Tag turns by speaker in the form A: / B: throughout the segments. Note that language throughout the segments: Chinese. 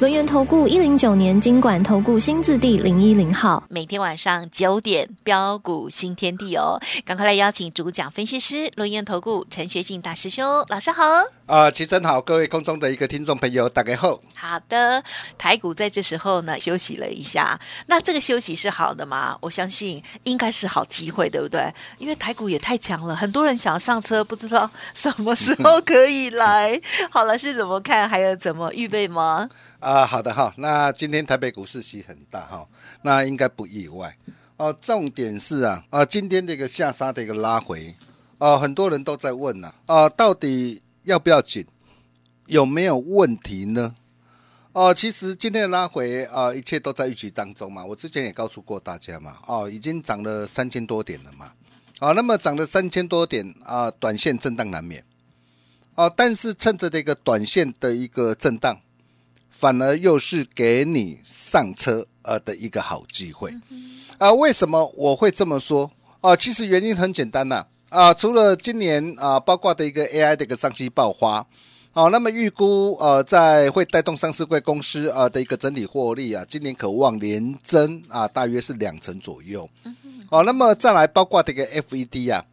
A: 轮源投顾一零九年经管投顾新字第零一零号，
B: 每天晚上九点标股新天地哦，赶快来邀请主讲分析师轮源投顾陈学进大师兄，老师好。
C: 啊，齐真好，各位空中的一个听众朋友，大家好。
B: 好的，台股在这时候呢休息了一下，那这个休息是好的吗？我相信应该是好机会，对不对？因为台股也太强了，很多人想要上车，不知道什么时候可以来。好了，是怎么看？还有怎么预备吗？
C: 啊，好的哈。那今天台北股市息很大哈，那应该不意外哦。重点是啊啊，今天这个下杀的一个拉回，哦，很多人都在问呐啊，到底要不要紧？有没有问题呢？哦，其实今天的拉回啊，一切都在预期当中嘛。我之前也告诉过大家嘛，哦，已经涨了三千多点了嘛。啊，那么涨了三千多点啊，短线震荡难免。哦，但是趁着这个短线的一个震荡。反而又是给你上车呃的一个好机会啊？为什么我会这么说啊？其实原因很简单呐啊，除了今年啊，包括的一个 AI 的一个商机爆发，好，那么预估呃，在会带动上市贵公司啊的一个整体获利啊，今年可望连增啊，大约是两成左右。好，那么再来包括这个 FED 啊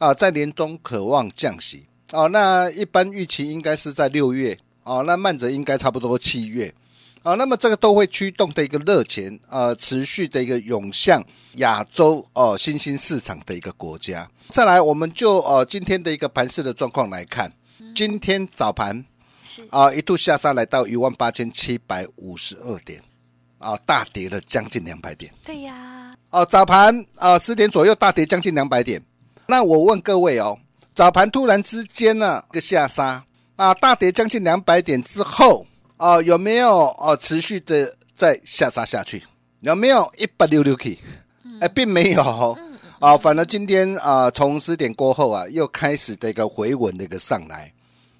C: 啊，在年中渴望降息哦，那一般预期应该是在六月。哦，那慢者应该差不多七月，啊，那么这个都会驱动的一个热钱，呃，持续的一个涌向亚洲哦新兴市场的一个国家。再来，我们就呃今天的一个盘势的状况来看，今天早盘是啊一度下杀来到一万八千七百五十二点，啊大跌了将近两百点。
B: 对呀，
C: 哦早盘啊十点左右大跌将近两百点。那我问各位哦，早盘突然之间呢个下杀。啊，大跌将近两百点之后，啊，有没有啊持续的再下杀下去？有没有一百六六 K？哎，并没有。啊，反而今天啊，从十点过后啊，又开始的一个回稳的一个上来，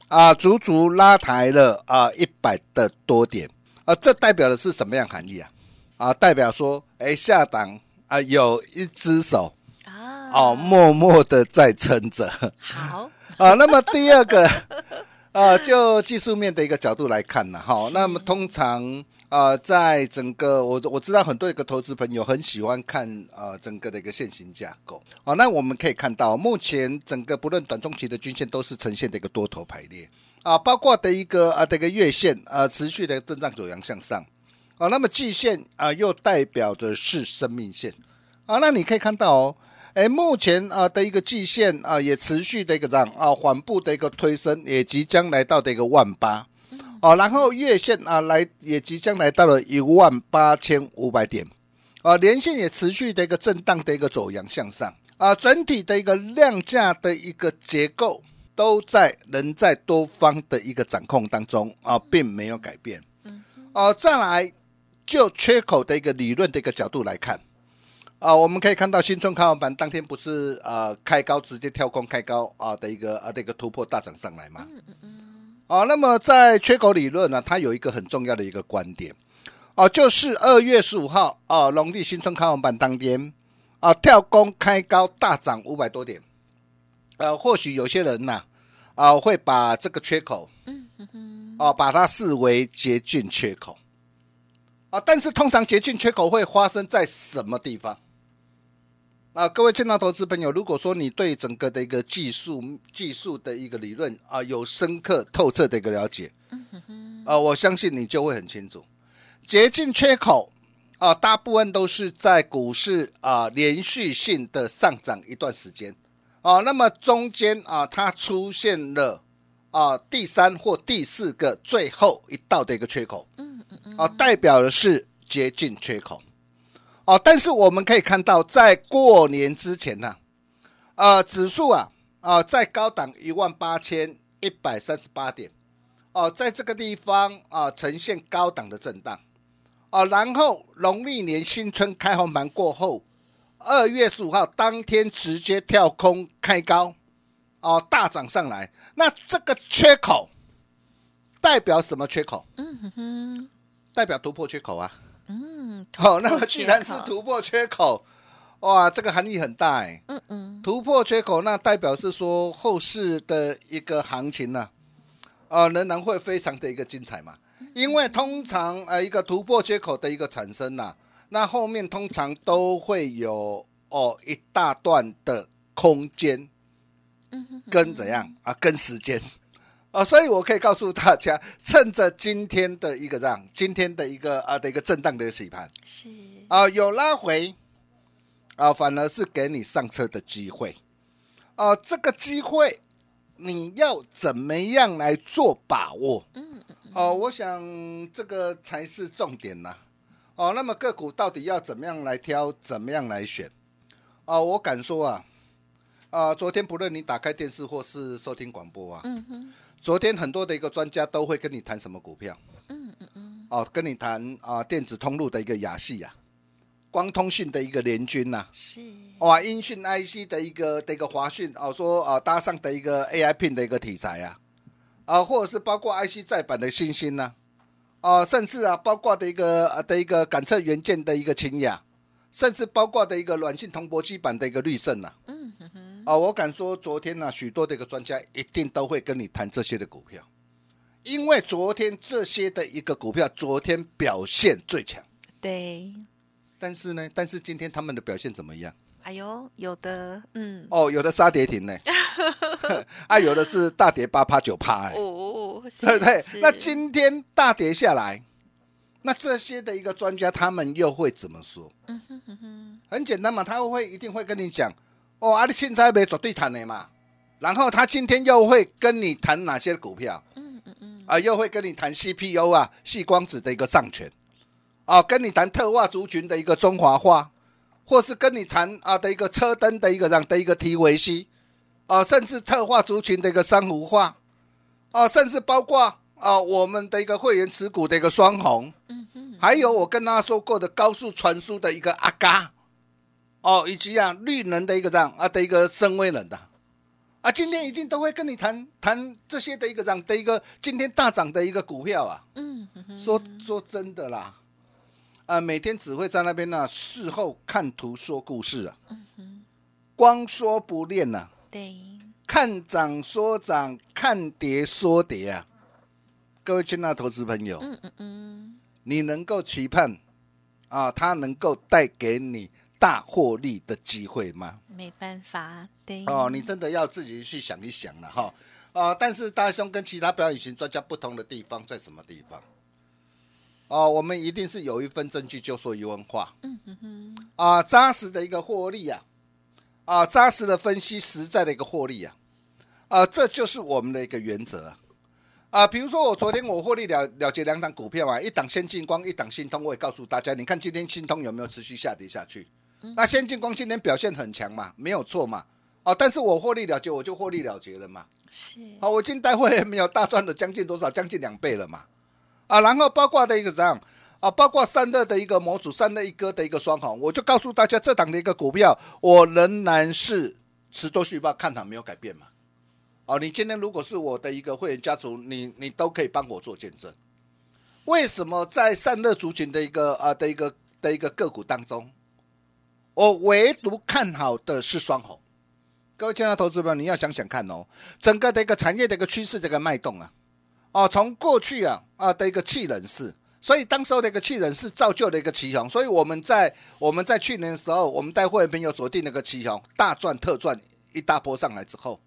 C: 啊，足足拉抬了啊一百的多点。啊，这代表的是什么样含义啊？啊，代表说，哎，下档啊有一只手啊，哦，默默的在撑着。
B: 好。
C: 啊，那么第二个。啊，就技术面的一个角度来看呢，哈，那么通常啊，在整个我我知道很多一个投资朋友很喜欢看啊，整个的一个线型架构，啊，那我们可以看到，目前整个不论短中期的均线都是呈现的一个多头排列，啊，包括的一个啊，这个月线啊，持续的震荡走阳向上，啊，那么季线啊，又代表的是生命线，啊，那你可以看到哦。哎，目前啊的一个季线啊，也持续的一个涨啊，缓步的一个推升，也即将来到的一个万八，哦，然后月线啊来也即将来到了一万八千五百点，啊，连线也持续的一个震荡的一个走阳向上，啊，整体的一个量价的一个结构都在仍在多方的一个掌控当中啊，并没有改变，哦，再来就缺口的一个理论的一个角度来看。啊，我们可以看到新春开盘当天不是呃开高直接跳空开高啊的一个啊的一个突破大涨上来嘛？嗯嗯嗯。啊，那么在缺口理论呢，它有一个很重要的一个观点，哦，就是二月十五号啊，农历新春开盘当天啊跳空开高大涨五百多点，呃，或许有些人呐啊会把这个缺口，嗯嗯嗯，啊把它视为捷径缺口，啊，但是通常捷径缺口会发生在什么地方？啊，各位亲爱投资朋友，如果说你对整个的一个技术、技术的一个理论啊有深刻透彻的一个了解，啊，我相信你就会很清楚，捷径缺口啊，大部分都是在股市啊连续性的上涨一段时间啊，那么中间啊它出现了啊第三或第四个最后一道的一个缺口，啊，代表的是捷径缺口。哦，但是我们可以看到，在过年之前呢，呃，指数啊，啊，在高档一万八千一百三十八点，哦，在这个地方啊，呈现高档的震荡，哦，然后农历年新春开红盘过后，二月十五号当天直接跳空开高，哦，大涨上来。那这个缺口代表什么缺口？
B: 嗯哼哼，
C: 代表突破缺口啊。
B: 嗯，
C: 好、那么既然是突破缺口，哇，这个含义很大哎。
B: 嗯嗯，
C: 突破缺口，那代表是说后市的一个行情呢、啊，仍然会非常的一个精彩嘛。因为通常呃一个突破缺口的一个产生呐、那后面通常都会有哦一大段的空间，跟怎样啊，跟时间。啊，所以我可以告诉大家，趁着今天的一个这样，今天的一个啊的一个震荡的洗盘，
B: 是，
C: 啊，有拉回啊，反而是给你上车的机会啊，这个机会你要怎么样来做把握？嗯哦，我想这个才是重点呐。哦，那么个股到底要怎么样来挑，怎么样来选？哦，我敢说啊，啊，昨天不论你打开电视或是收听广播啊，
B: 嗯哼，
C: 昨天很多的一个专家都会跟你谈什么股票？嗯嗯嗯。哦，跟你谈啊、电子通路的一个雅系呀，光通讯的一个联军呐、
B: 是，
C: 哇，音讯 IC 的一个的一个华讯哦，说啊搭上的一个 AI Pin 的一个题材啊，啊，或者是包括 IC 再版的新星呐、啊，甚至啊包括的一个啊的一个感测元件的一个清雅，甚至包括的一个软性铜箔基板的一个绿盛呐、啊，我敢说，昨天呢、许多的一个专家一定都会跟你谈这些的股票，因为昨天这些的一个股票，昨天表现最强。
B: 对，
C: 但是呢，但是今天他们的表现怎么样？
B: 哎呦，有的，嗯，
C: 哦，有的杀跌停呢，啊，有的是大跌八趴九趴，哎，
B: 哦，
C: 对不对？那今天大跌下来，那这些的一个专家他们又会怎么说？
B: 嗯哼哼哼，
C: 很简单嘛，他会一定会跟你讲，哦，啊，你现在没绝对谈的嘛。然后他今天又会跟你谈哪些股票？
B: 嗯嗯嗯，
C: 啊，又会跟你谈 CPU 啊，细光子的一个上权，啊，跟你谈特化族群的一个中华化，或是跟你谈啊的一个车灯的一个这样的一个 TVC，啊，甚至特化族群的一个珊瑚化，啊，甚至包括啊我们的一个会员持股的一个双红，
B: 嗯哼，
C: 还有我跟大家说过的高速传输的一个阿嘎，哦，以及啊绿能的一个这样啊的一个深威能的。啊，今天一定都会跟你谈谈这些的一个涨的一个今天大涨的一个股票啊。
B: 嗯
C: 说说真的啦，啊，每天只会在那边呢、事后看图说故事啊，光说不练呐、
B: 对，
C: 看涨说涨，看跌说跌啊。各位亲爱的投资朋友，
B: 嗯嗯嗯，
C: 你能够期盼啊，它能够带给你大获利的机会吗？
B: 没办法，对，
C: 哦，你真的要自己去想一想了哈。啊，但是大兄跟其他表演型专家不同的地方在什么地方？哦，我们一定是有一份证据就说一问话。
B: 嗯哼哼，
C: 啊，扎实的一个获利啊，啊，扎实的分析，实在的一个获利啊，啊，这就是我们的一个原则啊。啊，比如说我昨天我获利了了结两档股票啊，一档先进光，一档新通，我也告诉大家，你看今天新通有没有持续下跌下去？那先进光今天表现很强嘛，没有错嘛。哦，但是我获利了结，我就获利了结了嘛。
B: 是，
C: 好，我今天待会没有大赚了将近多少？将近两倍了嘛。啊，然后包括的一个怎样啊？包括散热的一个模组，散热一哥的一个双红，我就告诉大家，这档的一个股票，我仍然是持多续报看好，没有改变嘛。哦，你今天如果是我的一个会员家族，你你都可以帮我做见证。为什么在散热族群的一个啊的一个的一个个股当中，我唯独看好的是双红？各位亲爱的投资朋友，你要想想看哦，整个的一个产业的一个趋势这个脉动啊，哦，从过去啊啊的一个气冷式，所以当时候的一个气冷式造就了一个旗雄，所以我们在我们在去年的时候，我们带会员朋友锁定那个旗雄，大赚特赚一大波上来之后，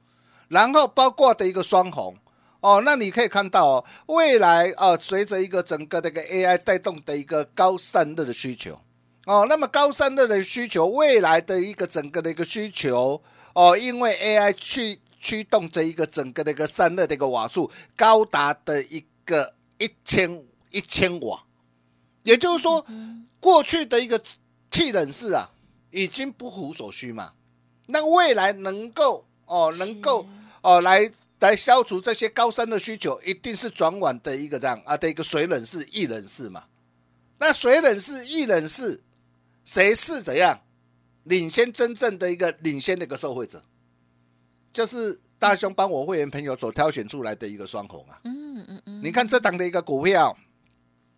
C: 然后包括的一个双红。哦，那你可以看到哦，未来呃，随着一个整个的一个 AI 带动的一个高散热的需求，哦，那么高散热的需求，未来的一个整个的一个需求，哦，因为 AI 去驱动这一个整个的一个散热的一个瓦数高达的一个一千一千瓦，也就是说，过去的一个气冷式啊，已经不符所需嘛，那未来能够哦，能够哦来。来消除这些高山的需求，一定是转往的一个这样啊的一个水冷式、液冷式嘛。那水冷式一忍是，谁是怎样领先真正的一个领先的一个受惠者，就是大兄帮我会员朋友所挑选出来的一个双红啊。
B: 嗯嗯嗯，
C: 你看这档的一个股票，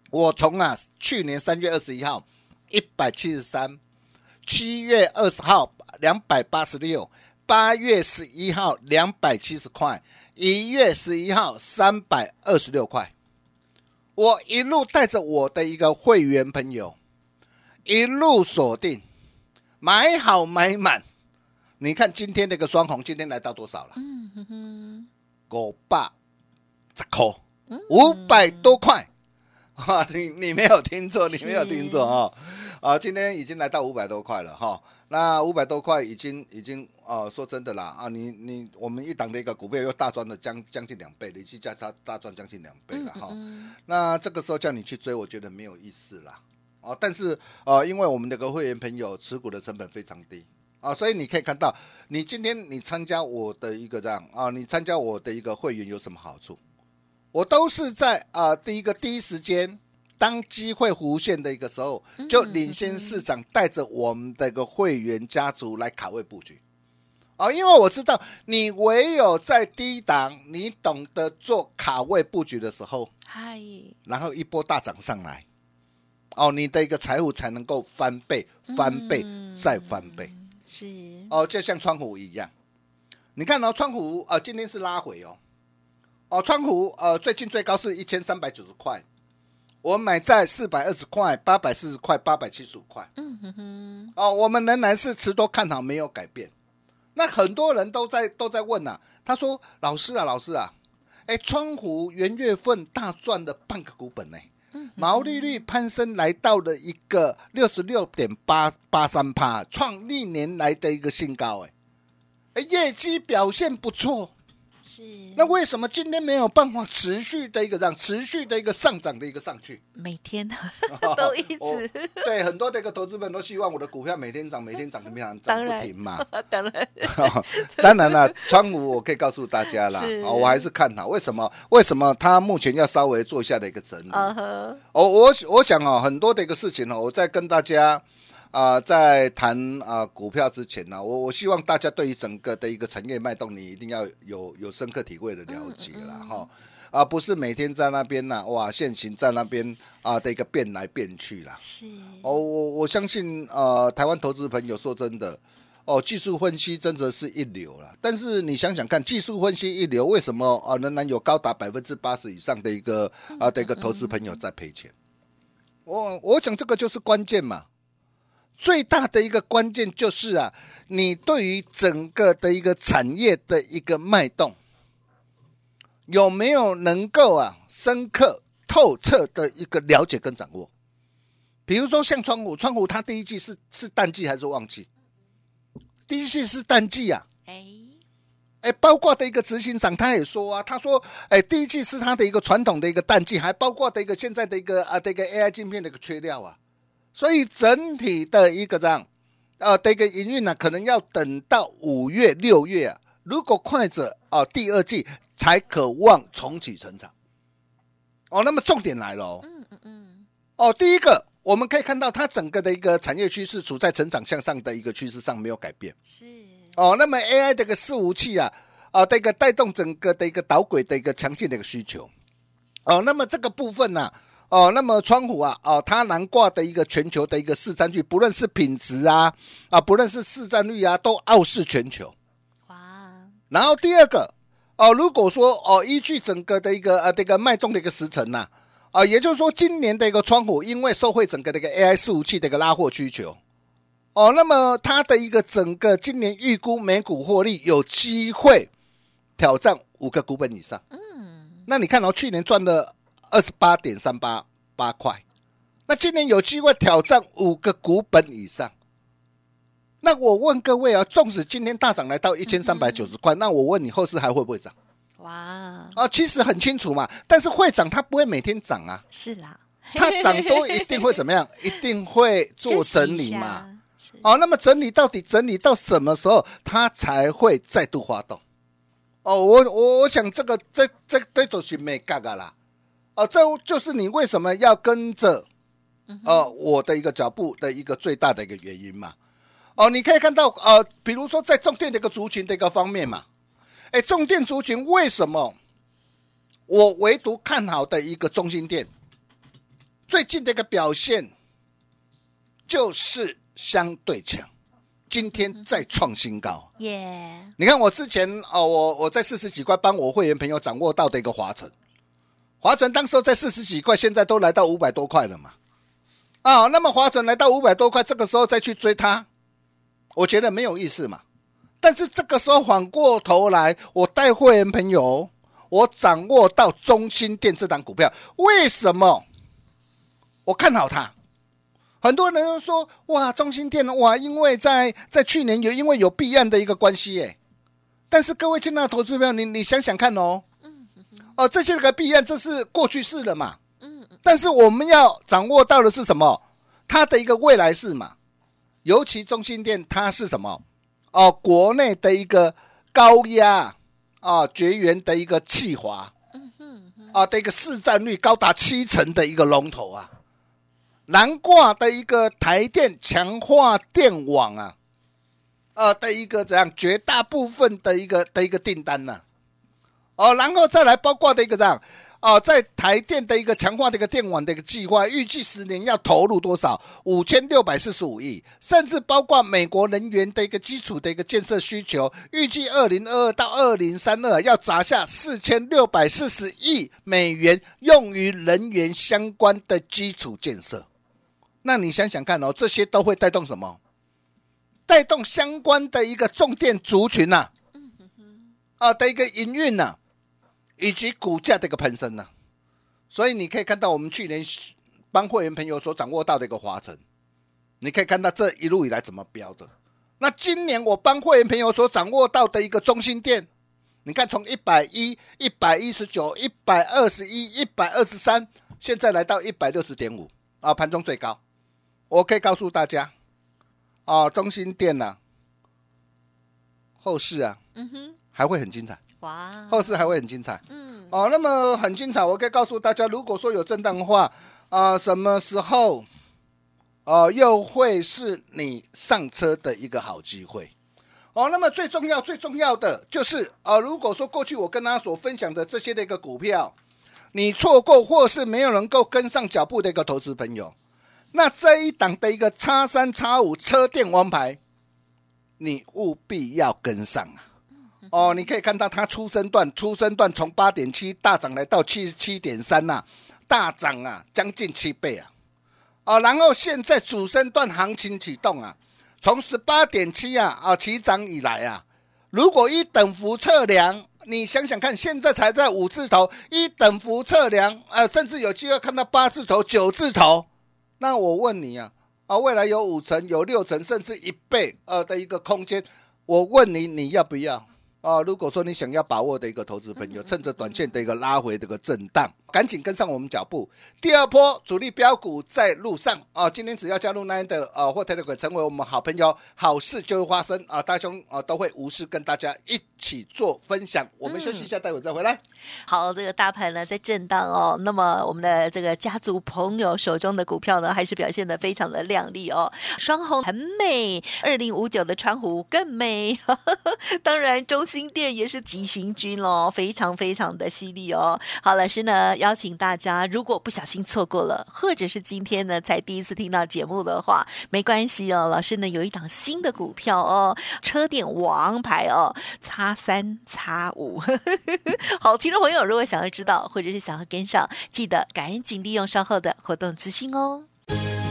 C: 我从啊去年三月二十一号一百七十三，七月二十号两百八十六，八月十一号两百七十块，一月十一号三百二十六块。我一路带着我的一个会员朋友，一路锁定，买好买满。你看今天那个双红，今天来到多少了？
B: 嗯哼哼，
C: 五百十块，五百多块。哈，你你没有听错，你没有听错啊！啊，今天已经来到五百多块了哈。那五百多块已经已经啊，说真的啦啊，你你我们一档的一个股票又大赚了将将近两倍，累计价差大赚将近两倍了哈。那这个时候叫你去追，我觉得没有意思啦。哦，但是呃，因为我们这个会员朋友持股的成本非常低啊，所以你可以看到，你今天你参加我的一个这样啊，你参加我的一个会员有什么好处？我都是在啊第一个第一时间，当机会浮现的一个时候，就领先市场，带着我们的一个会员家族来卡位布局。哦，因为我知道你唯有在低档，你懂得做卡位布局的时候，
B: 嗨，
C: 然后一波大涨上来，哦，你的一个财富才能够翻倍、翻倍再翻倍。
B: 是，
C: 哦，就像川湖一样，你看哦，川湖啊、呃，今天是拉回哦，哦，川湖呃，最近最高是一千三百九十块，我买在四百二十块、八百四十块、八百七十五块，
B: 嗯哼哼，
C: 哦，我们仍然是持多看好，没有改变。那很多人都在都在问呐、啊，他说：“老师啊，老师啊，哎，川湖元月份大赚了半个股本呢、毛利率攀升来到了一个六十六点八八三帕，创历年来的一个新高、哎，哎，业绩表现不错。
B: 是，
C: 那为什么今天没有办法持续的一个让持续的一个上涨的一个上去？
B: 每天 都一
C: 我
B: 直，
C: 对很多的一个投资们都希望我的股票每天涨，每天涨，每天涨，涨不停嘛。
B: 当然，
C: 当然 了，川股我可以告诉大家啦
B: 是，
C: 哦，我还是看好。为什么？为什么它目前要稍微做一下的一个整理？哦，我我想哦，很多的一个事情哦，我在跟大家啊、在谈啊、股票之前呢、我我希望大家对于整个的一个产业脉动，你一定要有有深刻体会的了解啦，哈。啊，不是每天在那边呐、哇，现行在那边啊的一个变来变去啦。
B: 是，
C: 哦，我我相信呃，台湾投资朋友说真的，哦，技术分析真的是一流了。但是你想想看，技术分析一流，为什么啊仍然有高达百分之八十以上的一个啊的一个投资朋友在赔钱？我我想这个就是关键嘛。最大的一个关键就是啊，你对于整个的一个产业的一个脉动，有没有能够啊深刻透彻的一个了解跟掌握？比如说像川股，川股它第一季是是淡季还是旺季？第一季是淡季啊，
B: 哎，
C: 哎，包括的一个执行长他也说啊，他说，哎，第一季是他的一个传统的一个淡季，还包括的一个现在的一个啊的一个 AI 镜片的一个缺料啊，所以整体的一个这样，呃的一个营运呢，可能要等到五月六月啊，如果快者啊，第二季才可望重启成长。哦，那么重点来了哦，
B: 嗯嗯嗯，
C: 哦，第一个我们可以看到它整个的一个产业趋势处在成长向上的一个趋势上没有改变。
B: 是，
C: 哦，那么 AI 的一个伺服器啊，啊，的一个带动整个的一个导轨的一个强劲的一个需求。哦，那么这个部分呢、哦，那么川股啊，哦，它南挂的一个全球的一个市占率，不论是品质啊，啊，不论是市占率啊，都傲视全球。
B: 哇，
C: 然后第二个，哦，如果说哦，依据整个的一个呃这个脉动的一个时程呐、啊，也就是说今年的一个窗户，因为受惠整个的一个 AI 服务器的一个拉货需求，哦，那么它的一个整个今年预估每股获利有机会挑战五个股本以上。
B: 嗯，
C: 那你看哦，去年赚了二十八点三八八块，那今年有机会挑战五个股本以上。那我问各位啊，纵使今天大涨来到一千三百九十块，那我问你后市还会不会涨
B: 哇，
C: 啊？其实很清楚嘛，但是会涨它不会每天涨啊，
B: 是啦，
C: 它涨多一定会怎么样？一定会做整理嘛。，哦，那么整理到底整理到什么时候，它才会再度发动？哦，我我我想这个这这这都是没嘎嘎啦。哦，这就是你为什么要跟着呃，我的一个脚步的一个最大的一个原因嘛。哦，你可以看到，呃，比如说在重电的一个族群的一个方面嘛，哎，重电族群为什么我唯独看好的一个中心店，最近的一个表现就是相对强，今天再创新高。
B: 耶，
C: 你看我之前哦，我我在四十几块帮我会员朋友掌握到的一个华晨，华晨当时候在四十几块，现在都来到五百多块了嘛。啊，那么华晨来到五百多块，这个时候再去追它。我觉得没有意思嘛，但是这个时候反过头来，我带会员朋友，我掌握到中心店这档股票，为什么我看好它？很多人都说哇，中心店哇，因为在在去年有因为有避案的一个关系耶。但是各位亲爱的投资朋友，你你想想看哦，哦，这些个避案这是过去式了嘛，嗯但是我们要掌握到的是什么？它的一个未来式嘛。尤其中心店，它是什么？哦，国内的一个高压啊绝缘的一个气华，啊的一个市占率高达七成的一个龙头啊，南挂的一个台电强化电网啊，呃的一个怎样绝大部分的一个的一个订单呢？哦，然后再来包括的一个这样。哦，在台电的一个强化的一个电网的一个计划，预计十年要投入多少？五千六百四十五亿，甚至包括美国能源的一个基础的一个建设需求，预计二零二二到二零三二要砸下四千六百四十亿美元，用于能源相关的基础建设。那你想想看哦，这些都会带动什么？带动相关的一个重电族群呐，啊的一个营运呐。以及股价的一个攀升呢，所以你可以看到我们去年帮会员朋友所掌握到的一个华晨，你可以看到这一路以来怎么标的。那今年我帮会员朋友所掌握到的一个中心店，你看从一百一、一百一十九、一百二十一、一百二十三，现在来到一百六十点五啊，盘中最高。我可以告诉大家啊，中心店呢，后市啊，嗯哼，还会很精彩。哇，后市还会很精彩。嗯，哦，那么很精彩。我可以告诉大家，如果说有震荡的话，啊，什么时候，哦，又会是你上车的一个好机会。哦，那么最重要、最重要的就是，啊，如果说过去我跟大家所分享的这些的一个股票，你错过或是没有能够跟上脚步的一个投资朋友，那这一档的一个叉三叉五车电王牌，你务必要跟上啊。哦，你可以看到它出生段，出生段从八点七大涨来到七十七点三呐，大涨啊，将近七倍啊！哦，然后现在主升段行情启动啊，从十八点七啊啊起涨以来啊，如果一等幅测量，你想想看，现在才在五字头，一等幅测量，呃，甚至有机会看到八字头、九字头，那我问你啊，啊，未来有五成、有六成，甚至一倍呃的一个空间，我问你，你要不要？啊，如果说你想要把握的一个投资朋友，趁着短线的一个拉回这个震荡，赶紧跟上我们脚步。第二波主力标股在路上啊！今天只要加入 Nine 的啊或台积股成为我们好朋友，好事就会发生啊！大兄啊都会无私跟大家一起做分享。我们休息一下，待会再回来。
B: 好，这个大盘呢在震荡哦，那么我们的这个家族朋友手中的股票呢，还是表现的非常的亮丽哦，双红很美，二零五九的川湖更美，当然中。心店也是急行军喽，非常非常的犀利哦。好，老师呢邀请大家，如果不小心错过了，或者是今天呢才第一次听到节目的话，没关系哦。老师呢有一档新的股票哦，车店王牌哦，叉三叉五。好，听众朋友如果想要知道，或者是想要跟上，记得赶紧利用稍后的活动资讯哦。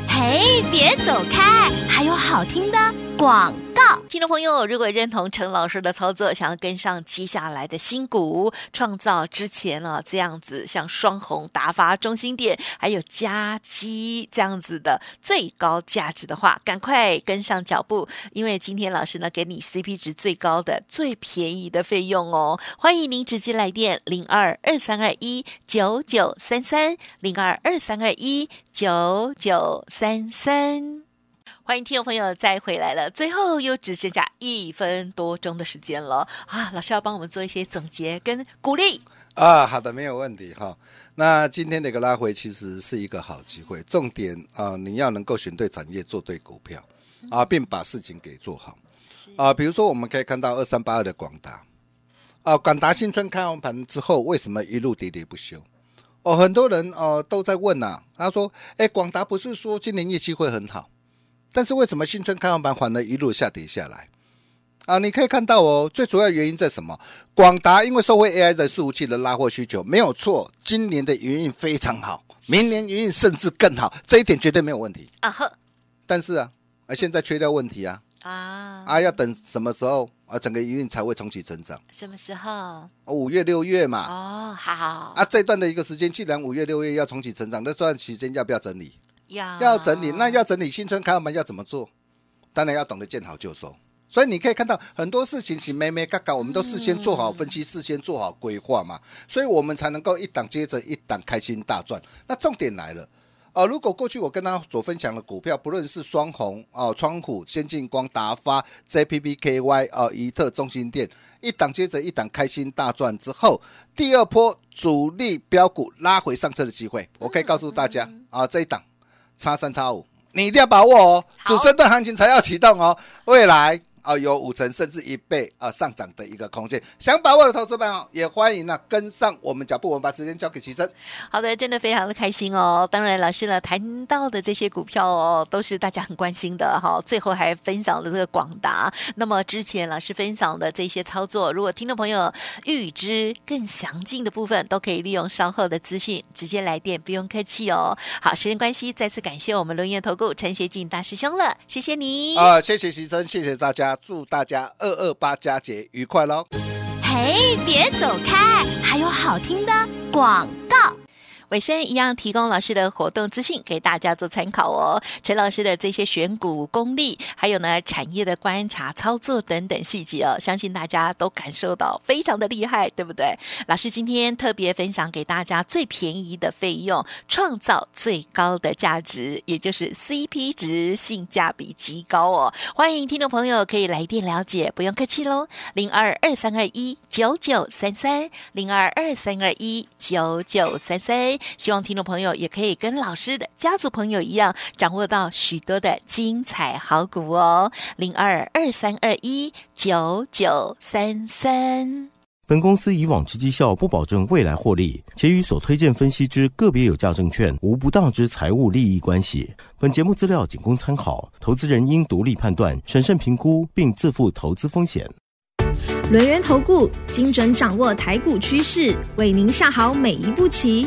B: 嘿，别走开，还有好听的广。听众朋友，如果认同陈老师的操作，想要跟上接下来的新股，创造之前啊这样子，像双红、达发、中心店，还有佳基这样子的最高价值的话，赶快跟上脚步，因为今天老师呢给你 CP 值最高的、最便宜的费用哦。欢迎您直接来电零二二三二一九九三三零二二三二一九九三三。欢迎听众朋友再回来了，最后又只剩下一分多钟的时间了啊！老师要帮我们做一些总结跟鼓励
C: 啊。好的，没有问题哈。那今天的一个拉回其实是一个好机会，重点啊、你要能够选对产业，做对股票啊，并把事情给做好啊。比如说，我们可以看到二三八二的广达啊，广达新春开完盘之后，为什么一路喋喋不休？哦，很多人哦、都在问呐、他说：“哎，广达不是说今年业绩会很好，但是为什么新春开放盘反而一路下跌下来？”啊，你可以看到哦，最主要原因在什么？广达因为受惠 AI 的服务器的拉货需求，没有错，今年的营运非常好，明年营运甚至更好，这一点绝对没有问题。
B: 啊呵
C: 但是啊，啊现在缺掉问题啊，
B: 啊，
C: 啊要等什么时候啊，整个营运才会重启成长？
B: 什么时候？
C: 哦五月六月嘛，
B: 哦，好
C: 啊这段的一个时间，既然五月六月要重启成长，那这段期间要不要整理？
B: 要
C: 要整理，那要整理新春开门要怎么做？当然要懂得见好就收。所以你可以看到很多事情，其没没嘎嘎，我们都事先做好分析，事先做好规划嘛，所以我们才能够一档接着一档开心大赚。那重点来了。啊、如果过去我跟他所分享的股票，不论是双红哦、窗户、先进光、达发、JPPKY 哦、怡特、中心店，一档接着一档开心大赚之后，第二波主力标股拉回上车的机会，我可以告诉大家啊、这一档叉三叉五，你一定要把握哦，
B: 好
C: 主升段行情才要启动哦，未来。啊，有五成甚至一倍啊上涨的一个空间，想把握的投资朋友也欢迎呢、跟上我们脚步，我们把时间交给齐生。
B: 好的，真的非常的开心哦。当然，老师呢谈到的这些股票哦，都是大家很关心的哈。最后还分享了这个广达。那么之前老师分享的这些操作，如果听众朋友预知更详尽的部分，都可以利用稍后的资讯直接来电，不用客气哦。好，时间关系，再次感谢我们龙岩投顾陈学进大师兄了，谢谢你。
C: 啊、谢谢齐生，谢谢大家，祝大家二二八佳节愉快喽！
D: 嘿，别走开，还有好听的广。
B: 尾声一样提供老师的活动资讯给大家做参考哦。陈老师的这些选股功力，还有呢产业的观察、操作等等细节哦，相信大家都感受到非常的厉害，对不对？老师今天特别分享给大家最便宜的费用，创造最高的价值，也就是 CP 值性价比极高哦。欢迎听众朋友可以来电了解，不用客气喽，零二二三二一九九三三零二二三二一九九三三。希望听众朋友也可以跟老师的家族朋友一样，掌握到许多的精彩好股哦，零二二三二一九九三三。
E: 本公司以往之绩效不保证未来获利，且与所推荐分析之个别有价证券无不当之财务利益关系。本节目资料仅供参考，投资人应独立判断、审慎评估，并自负投资风险。
A: 轮源投顾精准掌握台股趋势，为您下好每一步棋。